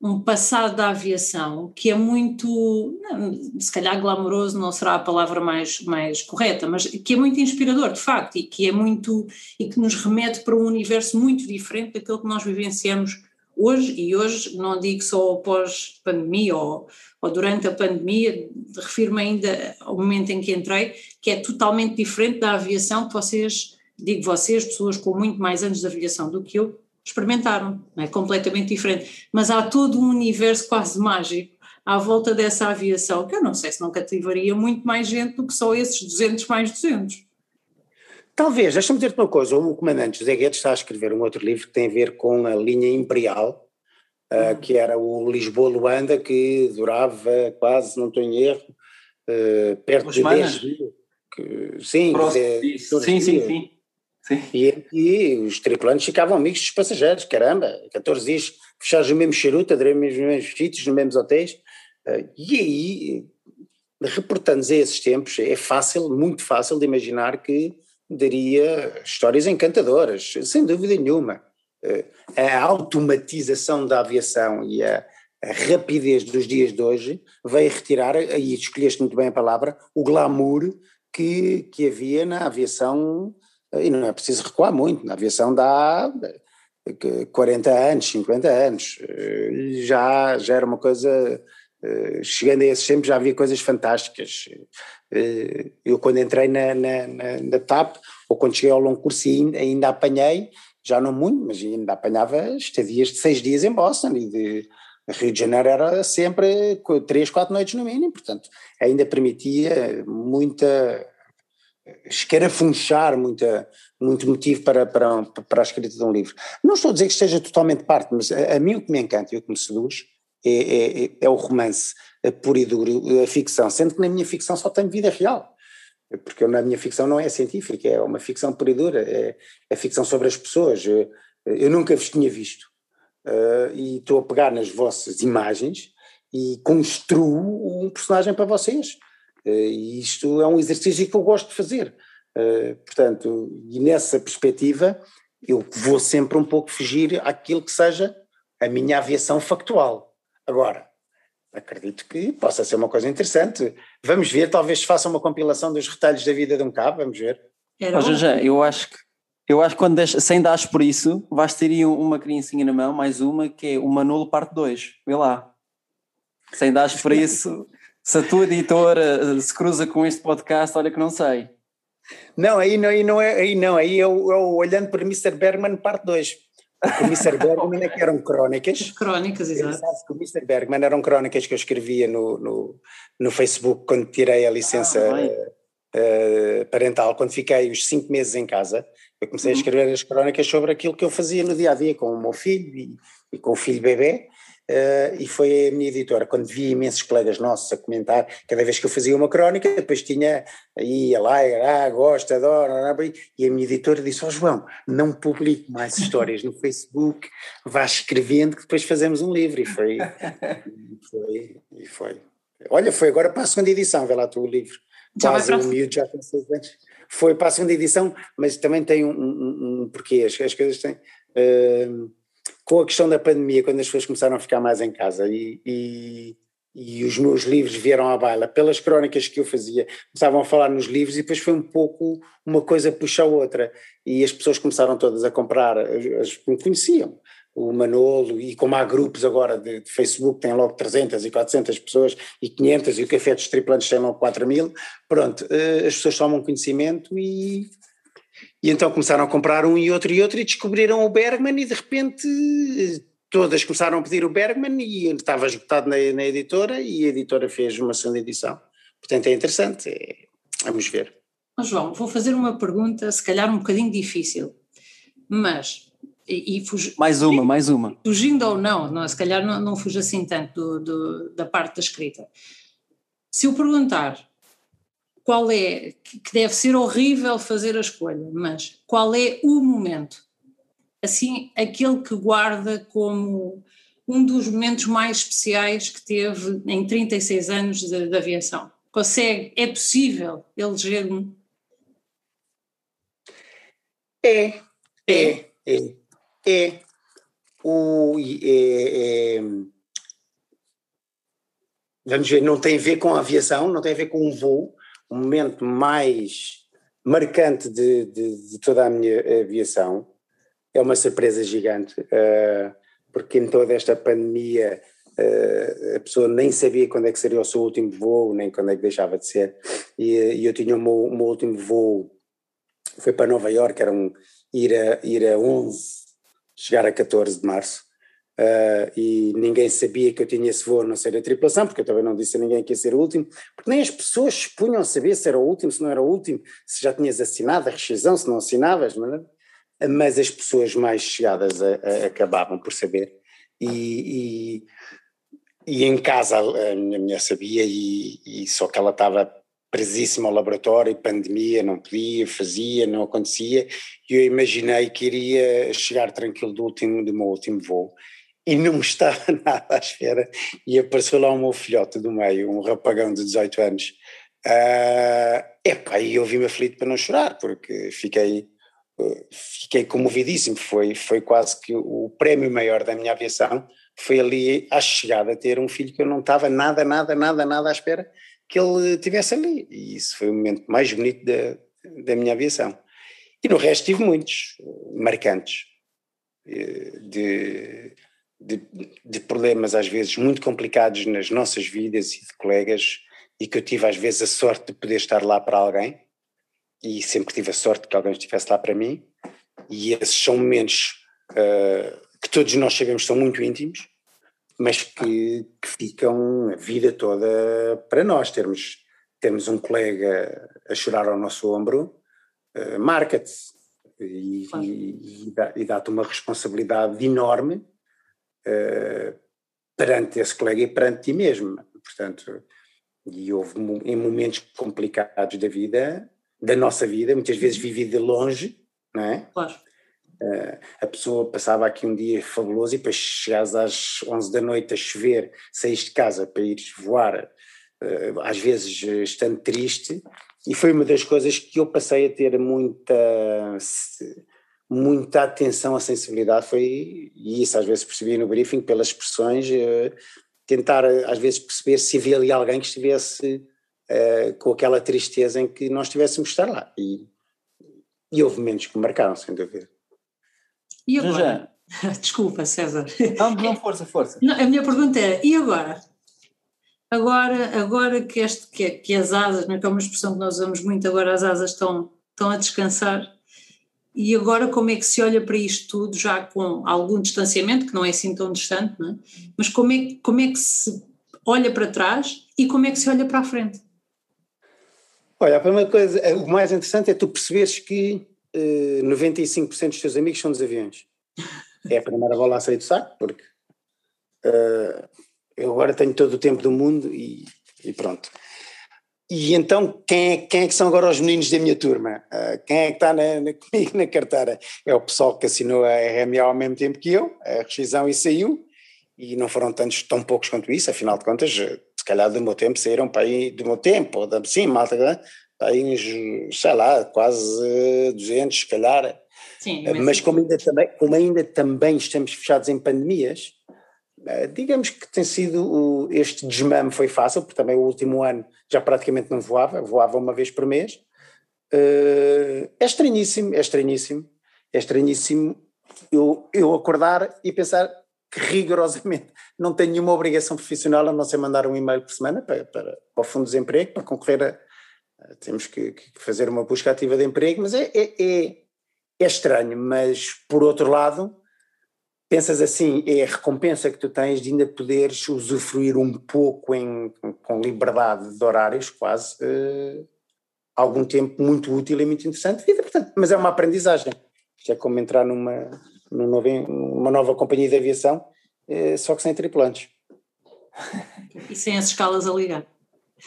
um passado da aviação que é muito, se calhar glamouroso não será a palavra mais, mais correta, mas que é muito inspirador, de facto, e que é muito, e que nos remete para um universo muito diferente daquele que nós vivenciamos hoje, e hoje não digo só pós-pandemia ou, ou, durante a pandemia, refiro-me ainda ao momento em que entrei, que é totalmente diferente da aviação que vocês, digo vocês, pessoas com muito mais anos de aviação do que eu, experimentaram, é completamente diferente. Mas há todo um universo quase mágico à volta dessa aviação, que eu não sei se não cativaria muito mais gente do que só esses 200 mais 200. Talvez, deixa-me dizer-te uma coisa, o comandante José Guedes está a escrever um outro livro que tem a ver com a linha imperial, uh, que era o Lisboa-Luanda, que durava quase, não estou em erro, uh, perto de 10 dias. Sim, de, sim, sim, sim, sim. E, e os tripulantes ficavam amigos dos passageiros, caramba, 14 dias fechados no mesmo charuto, nos mesmos sítios, nos mesmos hotéis, uh, e aí, reportando-nos a esses tempos, é fácil, muito fácil de imaginar que daria histórias encantadoras, sem dúvida nenhuma. Eh, a automatização da aviação e a, a rapidez dos dias de hoje veio retirar, aí escolheste muito bem a palavra, o glamour que, que havia na aviação, eh, e não é preciso recuar muito, na aviação 40 eh, anos, 50 anos, já, já era uma coisa, chegando a esses tempos já havia coisas fantásticas, eu quando entrei na, na, na, na TAP, ou quando cheguei ao longo curso ainda, ainda apanhei, já não muito, mas ainda apanhava estadias de seis dias em Boston e de Rio de Janeiro era sempre três, quatro noites no mínimo, portanto ainda permitia muita escarafunchar muita, muito motivo para, para, para a escrita de um livro. Não estou a dizer que esteja totalmente parte, mas a, a mim o que me encanta e o que me seduz é, é, é o romance puro e duro, a ficção, sendo que na minha ficção só tenho vida real, porque eu, na minha ficção não é científica, é uma ficção pura e dura, é, é ficção sobre as pessoas, eu, eu nunca vos tinha visto, uh, e estou a pegar nas vossas imagens e construo um personagem para vocês, uh, e isto é um exercício que eu gosto de fazer, uh, portanto, e nessa perspectiva eu vou sempre um pouco fugir àquilo que seja a minha aviação factual. Agora, acredito que possa ser uma coisa interessante. Vamos ver, talvez faça uma compilação dos retalhos da vida de um cabo, vamos ver. Era oh, já, eu acho que eu acho que quando deixa, sem dares por isso, vais ter aí uma criancinha na mão, mais uma, que é o Manolo parte 2. Vê lá. Sem dares por isso, se a tua editora se cruza com este podcast, olha que não sei. Não, aí não, aí não é, aí não, aí eu, eu olhando para Mr. Bergman parte 2. O Mr. Bergman é que eram crónicas. As crónicas, exato. O Mr. Bergman eram crónicas que eu escrevia no, no, no Facebook quando tirei a licença. Ah, uh, parental, quando fiquei os cinco meses em casa, eu comecei uhum. a escrever as crónicas sobre aquilo que eu fazia no dia a dia com o meu filho e, e com o filho bebê. Uh, e foi a minha editora, quando vi imensos colegas nossos a comentar, cada vez que eu fazia uma crónica, depois tinha, ia lá, ah, gosta, adoro, e a minha editora disse, ó oh, João, não publique mais histórias no Facebook, vá escrevendo que depois fazemos um livro, e foi, e foi, e foi. Olha, foi agora para a segunda edição, vê lá tu o livro, já quase o miúdo já com seis anos. Foi para a segunda edição, mas também tem um, um, um porquê, as, as coisas têm... Uh, com a questão da pandemia, quando as pessoas começaram a ficar mais em casa e, e, e, os meus livros vieram à baila, pelas crónicas que eu fazia, começavam a falar nos livros e depois foi um pouco uma coisa puxa a outra. E as pessoas começaram todas a comprar, as que me conheciam, o Manolo, e como há grupos agora de, de, Facebook, tem logo 300 e 400 pessoas e 500 e o Café dos Triplantes tem logo 4 mil, pronto, eh, as pessoas tomam conhecimento e e então começaram a comprar um e outro e outro e descobriram o Bergman e de repente todas começaram a pedir o Bergman e estava esgotado na, na editora e a editora fez uma segunda edição. Portanto é interessante, é, vamos ver. João, vou fazer uma pergunta se calhar um bocadinho difícil, mas e, e fugi, mais uma, mais uma. Fugindo ou não, não se calhar não, não fujo assim tanto do, do, da parte da escrita. Se eu perguntar qual é, que deve ser horrível fazer a escolha, mas qual é o momento? Assim, aquele que guarda como um dos momentos mais especiais que teve em 36 anos de, de aviação. Consegue, é possível eleger um? É, é, é, é. O, é, é, vamos ver, não tem a ver com a aviação, não tem a ver com um voo, o momento mais marcante de, de, de, toda a minha aviação. É uma surpresa gigante, uh, porque em toda esta pandemia uh, a pessoa nem sabia quando é que seria o seu último voo, nem quando é que deixava de ser. E, e eu tinha o meu, o meu, último voo, foi para Nova Iorque, era um, ir, a, ir a 11, chegar a 14 de março. Uh, e ninguém sabia que eu tinha esse voo a não ser a tripulação, porque eu também não disse a ninguém que ia ser o último, porque nem as pessoas se punham a saber se era o último, se não era o último, se já tinhas assinado a rescisão, se não assinavas, mas, mas as pessoas mais chegadas a, a, acabavam por saber. E, e, e, em casa a minha mulher sabia, e, e só que ela estava presíssima ao laboratório, pandemia, não podia, fazia, não acontecia, e eu imaginei que iria chegar tranquilo do último, do meu último voo e não estava nada à espera e apareceu lá o meu filhote do meio, um rapagão de 18 anos. Uh, epá, e eu vi-me aflito para não chorar, porque fiquei, uh, fiquei comovidíssimo, foi, foi quase que o prémio maior da minha aviação, foi ali à chegada ter um filho que eu não estava nada, nada, nada, nada à espera que ele tivesse ali, e isso foi o momento mais bonito da, da minha aviação. E no resto tive muitos marcantes, eh, de de, de, problemas às vezes muito complicados nas nossas vidas e de colegas e que eu tive às vezes a sorte de poder estar lá para alguém e sempre tive a sorte que alguém estivesse lá para mim e esses são momentos uh, que todos nós sabemos são muito íntimos mas que, que, ficam a vida toda para nós. Termos termos um colega a chorar ao nosso ombro uh, marca-te e, e, e dá-te uma responsabilidade enorme uh, perante esse colega e perante ti mesmo. Portanto, e houve em momentos complicados da vida, da nossa vida, muitas vezes vivi de longe, não é? Claro. Uh, a pessoa passava aqui um dia fabuloso e depois chegares às 11 da noite a chover, saís de casa para ires voar, uh, às vezes estando triste, e foi uma das coisas que eu passei a ter muita muita atenção à sensibilidade foi, e isso às vezes percebi no briefing pelas expressões, uh, tentar eh, às vezes perceber se havia ali alguém que estivesse uh, com aquela tristeza em que nós tivéssemos de estar lá. E, e houve momentos que me marcaram, sem dúvida. E agora? Desculpa, César. Não, não, força, força. Não, a minha pergunta era, e agora? Agora, agora que, este, que, que as asas, não é, que é uma expressão que nós usamos muito, agora as asas estão, estão a descansar, e agora como é que se olha para isto tudo, já com algum distanciamento, que não é assim tão distante, é? mas como é, como é que se olha para trás e como é que se olha para a frente? Olha, a primeira coisa, o mais interessante é tu perceberes que uh, 95% dos teus amigos são dos aviões. É a primeira bola a sair do saco, porque uh, eu agora tenho todo o tempo do mundo e, e pronto. E então, quem é, quem é, que são agora os meninos da minha turma? Uh, quem é que está na, na, comigo na carteira? É o pessoal que assinou a RMA ao mesmo tempo que eu, a rescisão e saiu, e não foram tantos, tão poucos quanto isso, afinal de contas, se calhar do meu tempo saíram para aí, do meu tempo, ou sim, malta, para aí uns, sei lá, quase 200, se calhar. Sim, mas como ainda, também, como ainda também estamos fechados em pandemias, eh, digamos que tem sido este desmame foi fácil, porque também o último ano já praticamente não voava, voava uma vez por mês. Uh, é estranhíssimo, é estranhíssimo, é estranhíssimo eu, eu acordar e pensar que rigorosamente não tenho nenhuma obrigação profissional a não ser mandar um e-mail por semana para, para, para o Fundo de Desemprego, para concorrer a. Temos que, que fazer uma busca ativa de emprego, mas é, é, é, é estranho. Mas, por outro lado, pensas assim, é a recompensa que tu tens de ainda poderes usufruir um pouco em, com liberdade de horários, quase, uh, algum tempo muito útil e muito interessante vida, portanto, mas é uma aprendizagem. Isto é como entrar numa, numa, nova companhia de aviação, uh, só que sem tripulantes. E sem as escalas a ligar.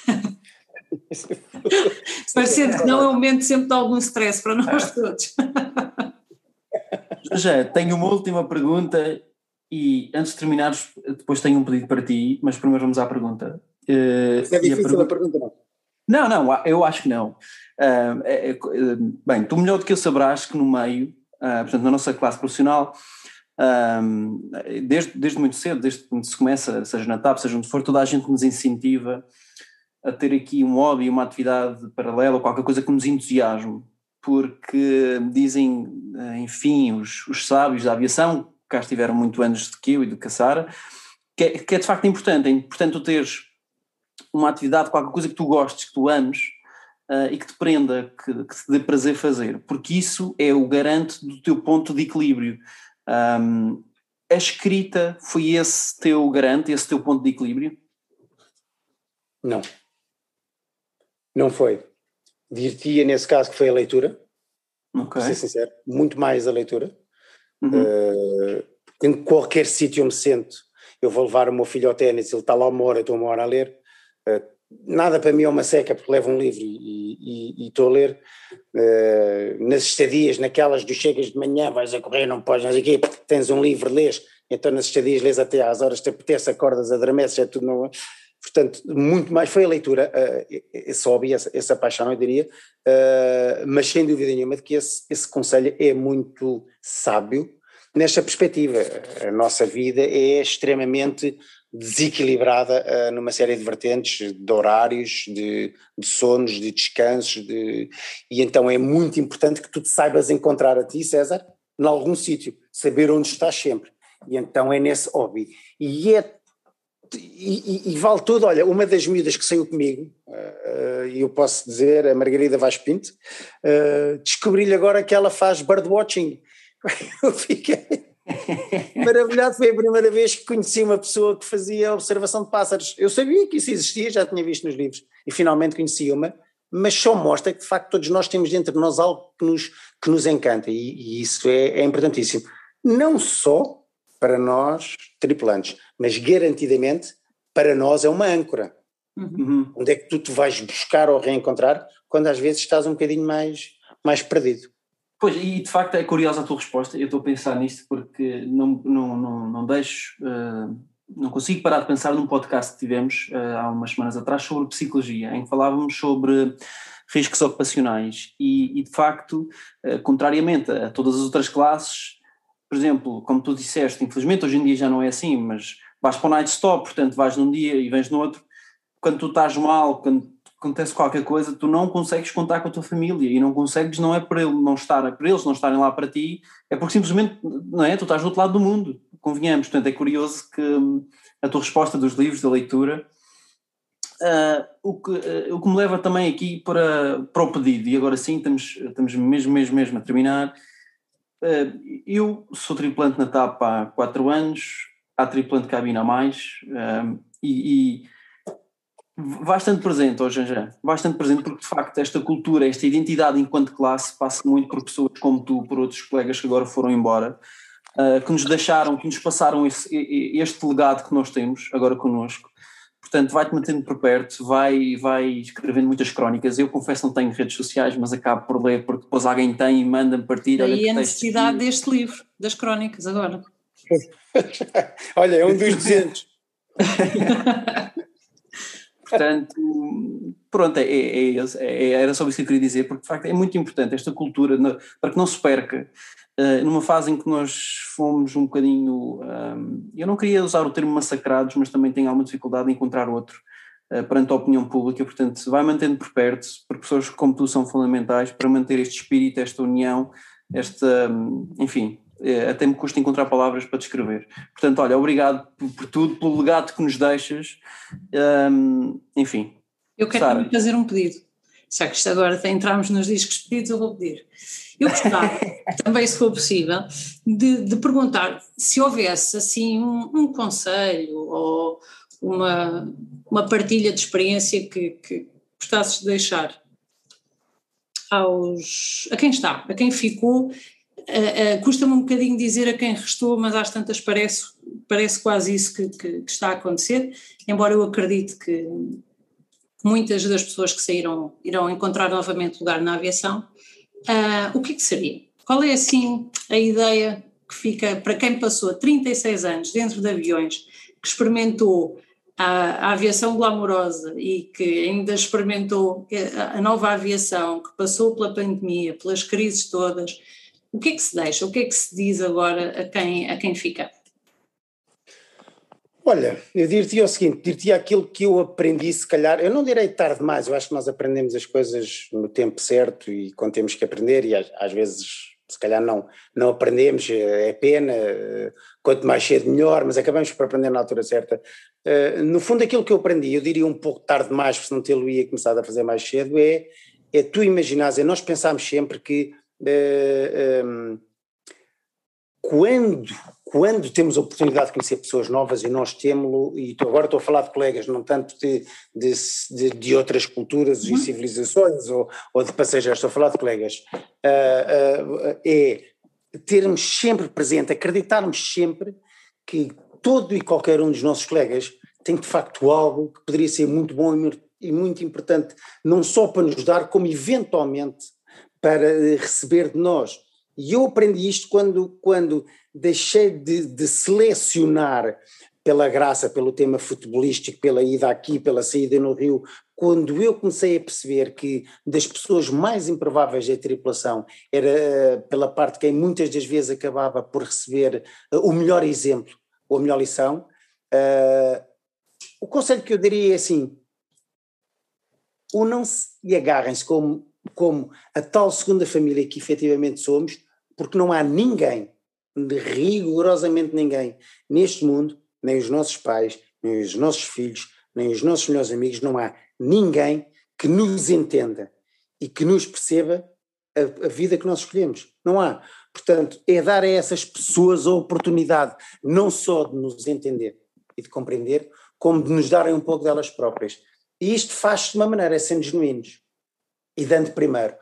Parecendo que não é um momento sempre de algum stress para nós todos. Já, tenho uma última pergunta e antes de terminares, depois tenho um pedido para ti, mas primeiro vamos à pergunta. Uh, é difícil a pergunta, a pergunta não? Não, não, eu acho que não. Uh, é, é, bem, tu melhor do que eu sabrás que no meio, uh, portanto, na nossa classe profissional, desde, desde muito cedo, desde que se começa, seja na TAP, seja onde for, toda a gente nos incentiva a ter aqui um hobby, uma atividade paralela, qualquer coisa que nos entusiasme porque dizem, eh, enfim, os, os sábios da aviação, que cá estiveram muito antes de que eu e do Caçara, que é, que é de facto importante, é importante tu teres uma atividade, qualquer coisa que tu gostes, que tu ames, uh, e que te prenda, que, que, te dê prazer fazer, porque isso é o garante do teu ponto de equilíbrio. Um, a escrita foi esse teu garante, esse teu ponto de equilíbrio? Não. Não foi dir nesse caso que foi a leitura, okay. para ser sincero, muito mais a leitura. Uhum. Uh, em qualquer sítio eu me sento, eu vou levar o meu filho ao ténis, ele está lá uma hora, eu estou uma hora a ler. Uh, nada para mim é uma seca, porque levo um livro e, estou a ler. Uh, nas estadias, naquelas do chegas de manhã, vais a correr, não podes, não sei o quê, tens um livro, lês, então nas estadias lês até às horas, te apetece, acordas, adormeces, é tudo. Não, Portanto, muito mais foi a leitura, uh, esse hobby, essa, essa paixão, eu diria, uh, mas sem dúvida nenhuma de que esse, esse conselho é muito sábio nesta perspectiva. A nossa vida é extremamente desequilibrada uh, numa série de vertentes, de horários, de, de sonos, de descansos, de, e então é muito importante que tu te saibas encontrar a ti, César, em algum sítio, saber onde estás sempre. E então é nesse hobby. E é e, e, e, vale tudo, olha, uma das miúdas que saiu comigo, uh, e eu posso dizer, a Margarida Vaz Pinto, uh, descobri-lhe agora que ela faz birdwatching. Eu fiquei maravilhado, foi a primeira vez que conheci uma pessoa que fazia observação de pássaros. Eu sabia que isso existia, já tinha visto nos livros, e finalmente conheci uma, mas só mostra que de facto todos nós temos dentro de nós algo que nos, que nos encanta, e, e isso é, é importantíssimo. Não só para nós, tripulantes, mas garantidamente para nós é uma âncora. Uhum. Onde é que tu te vais buscar ou reencontrar quando às vezes estás um bocadinho mais, mais perdido? Pois, e de facto é curiosa a tua resposta, eu estou a pensar nisto porque não, não, não, não deixo, uh, não consigo parar de pensar num podcast que tivemos uh, há umas semanas atrás sobre psicologia, em que falávamos sobre riscos ocupacionais e, e de facto, uh, contrariamente a todas as outras classes, por exemplo, como tu disseste, infelizmente hoje em dia já não é assim, mas vais para o night stop, portanto vais num dia e vens no outro, quando tu estás mal, quando acontece qualquer coisa, tu não consegues contar com a tua família e não consegues, não é por ele não estar, por eles não estarem lá para ti, é porque simplesmente, não é, tu estás do outro lado do mundo, convenhamos, portanto é curioso que hum, a tua resposta dos livros, da leitura, uh, o, que, uh, o que me leva também aqui para, para o pedido, e agora sim estamos, estamos mesmo, mesmo, mesmo a terminar, eu sou tripulante na TAP há 4 anos, há tripulante cabina a mais, eh, e, e, Bastante presente hoje, já. Bastante presente, porque de facto esta cultura, esta identidade enquanto classe passa muito por pessoas como tu, por outros colegas que agora foram embora, uh, que nos deixaram, que nos passaram esse, este legado que nós temos agora connosco. Portanto, vai-te mantendo por perto, vai, vai escrevendo muitas crónicas. Eu confesso não tenho redes sociais, mas acabo por ler, porque depois alguém tem e manda-me partilha. E a necessidade deste livro, das crónicas, agora. Olha, é um dos 200. Portanto, pronto, é, é, é, era só isso que eu queria dizer, porque de facto é muito importante esta cultura para que não se perca. Uh, numa fase em que nós fomos um bocadinho. Um, eu não queria usar o termo massacrados, mas também tenho alguma dificuldade em encontrar outro uh, perante a opinião pública. Portanto, vai mantendo por perto, porque pessoas como tu são fundamentais para manter este espírito, esta união, esta. Um, enfim, é, até me custa encontrar palavras para descrever. Portanto, olha, obrigado por, por tudo, pelo legado que nos deixas. Um, enfim. Eu quero Sara. fazer um pedido. Já que isto agora entramos nos discos pedidos, eu vou pedir. Eu gostava, também se for possível, de, de perguntar se houvesse assim um, um, conselho ou uma, uma partilha de experiência que, que gostasses de deixar aos, a quem está, a quem ficou Uh, uh, Custa-me um bocadinho dizer a quem restou, mas às tantas parece, parece quase isso que, que, que, está a acontecer, embora eu acredite que muitas das pessoas que saíram irão encontrar novamente lugar na aviação. Uh, o que, é que seria? Qual é assim a ideia que fica para quem passou 36 anos dentro de aviões, que experimentou a, a, aviação glamourosa e que ainda experimentou a nova aviação, que passou pela pandemia, pelas crises todas, o que é que se deixa? O que é que se diz agora a quem, a quem fica? Olha, eu dir-te o seguinte, dir-te aquilo que eu aprendi, se calhar, eu não direi tarde demais, eu acho que nós aprendemos as coisas no tempo certo e quando temos que aprender e às, às vezes se calhar não, não aprendemos, é pena, quanto mais cedo melhor, mas acabamos por aprender na altura certa. Uh, no fundo aquilo que eu aprendi, eu diria um pouco tarde demais, se não tê-lo ia começado a fazer mais cedo, é, é tu imaginares, é nós pensamos sempre que eh, um, ehm, quando, quando temos a oportunidade de conhecer pessoas novas e nós temos e agora estou a falar de colegas, não tanto de, de, de, de outras culturas uhum. e civilizações ou, ou de passageiros, estou a falar de colegas, uh, uh, é termos sempre presente, acreditarmos sempre que todo e qualquer um dos nossos colegas tem de facto algo que poderia ser muito bom e muito importante, não só para nos dar, como eventualmente para eh, receber de nós. E eu aprendi isto quando, quando deixei de, de selecionar pela graça, pelo tema futebolístico, pela ida aqui, pela saída no Rio, quando eu comecei a perceber que das pessoas mais improváveis da tripulação era eh, pela parte quem muitas das vezes acabava por receber eh, o melhor exemplo ou a melhor lição, uh, o conselho que eu daria é assim: unam-se e agarrem-se como como a tal segunda família que efetivamente somos, porque não há ninguém, rigorosamente ninguém, neste mundo, nem os nossos pais, nem os nossos filhos, nem os nossos melhores amigos, não há ninguém que nos entenda e que nos perceba a, a, vida que nós escolhemos. Não há. Portanto, é dar a essas pessoas a oportunidade não só de nos entender e de compreender, como de nos darem um pouco delas próprias. E isto faz-se de uma maneira, é sendo genuínos e dando primeiro.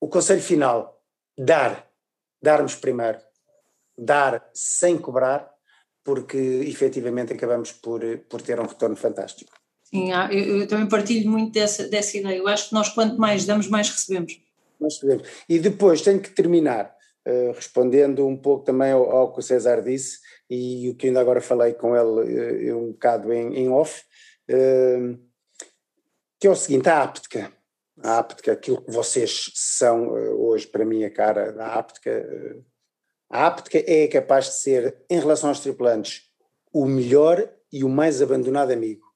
O conselho final: dar, darmos primeiro, dar sem cobrar, porque efetivamente acabamos por, por ter um retorno fantástico. Sim, eu, eu também partilho muito dessa, dessa ideia. Eu acho que nós, quanto mais damos, mais recebemos. Mais recebemos. E depois tenho que terminar uh, respondendo um pouco também ao, ao, que o César disse e o que ainda agora falei com ele uh, um bocado em, em off, uh, que é o seguinte: a áptica a Aptica, aquilo que vocês são eh, hoje para mim a cara da Aptica, eh, a Aptica é capaz de ser, em relação aos tripulantes, o melhor e o mais abandonado amigo.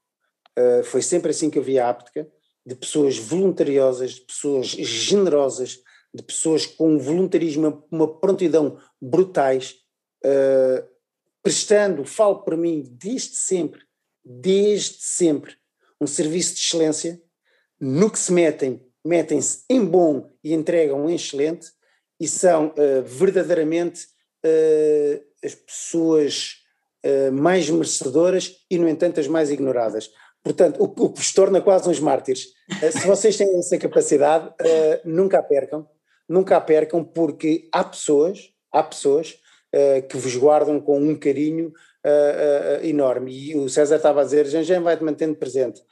Uh, foi sempre assim que eu vi a Aptica, de pessoas voluntariosas, de pessoas generosas, de pessoas com um voluntarismo, uma prontidão brutais, prestando, falo para mim, desde sempre, desde sempre, um serviço de excelência, no que se metem, metem-se em bom e entregam em excelente e são uh, verdadeiramente uh, as pessoas uh, mais merecedoras e, no entanto, as mais ignoradas. Portanto, o, o que vos torna quase uns mártires. Se vocês têm essa capacidade, nunca a percam, nunca a percam, porque há pessoas, há pessoas que vos guardam com um carinho enorme. E o César estava a dizer, Janjan vai-te mantendo presente.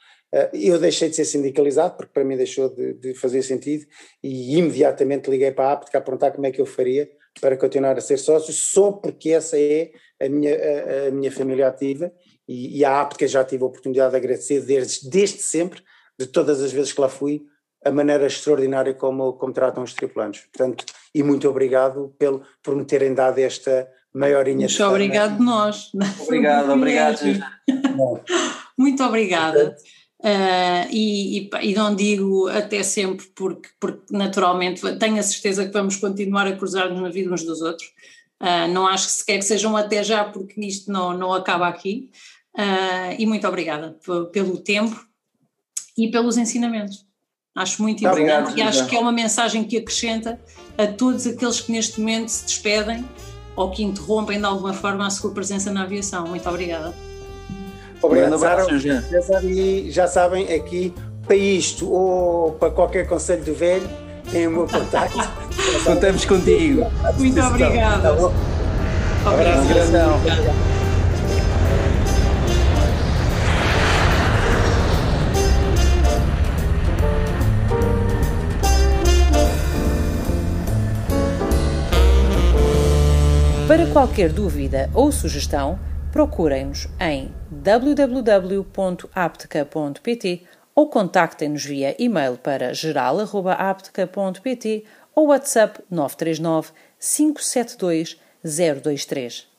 Eu deixei de ser sindicalizado, porque para mim deixou de, de fazer sentido, e imediatamente liguei para a APTEC a perguntar como é que eu faria para continuar a ser sócio, só porque essa é a minha, a, a minha família ativa e, e a APTCA já tive a oportunidade de agradecer desde, desde sempre, de todas as vezes que lá fui, a maneira extraordinária como, como tratam os tripulantes. Portanto, e muito obrigado pelo, por me terem dado esta maiorinha. Muito obrigado nós. Obrigado, obrigado. muito obrigada. Uh, e, e, e, não digo até sempre porque, porque naturalmente tenho a certeza que vamos continuar a cruzar-nos na vida uns dos outros. Uh, não acho que sequer que sejam até já porque isto não, não acaba aqui. Uh, e muito obrigada pelo tempo e pelos ensinamentos. Acho muito importante Obrigado, e acho que é uma mensagem que acrescenta a todos aqueles que neste momento se despedem ou que interrompem de alguma forma a sua presença na aviação. Muito obrigada. Obrigado, César. E já sabem, aqui para isto ou para qualquer conselho do velho, tem o meu contacto. Contamos contigo. Muito obrigada. Tá Obrigado. Para qualquer dúvida ou sugestão, procurem-nos em www.apteca.pt ou contactem-nos via e-mail para geral.apteca.pt ou WhatsApp 939 572 023.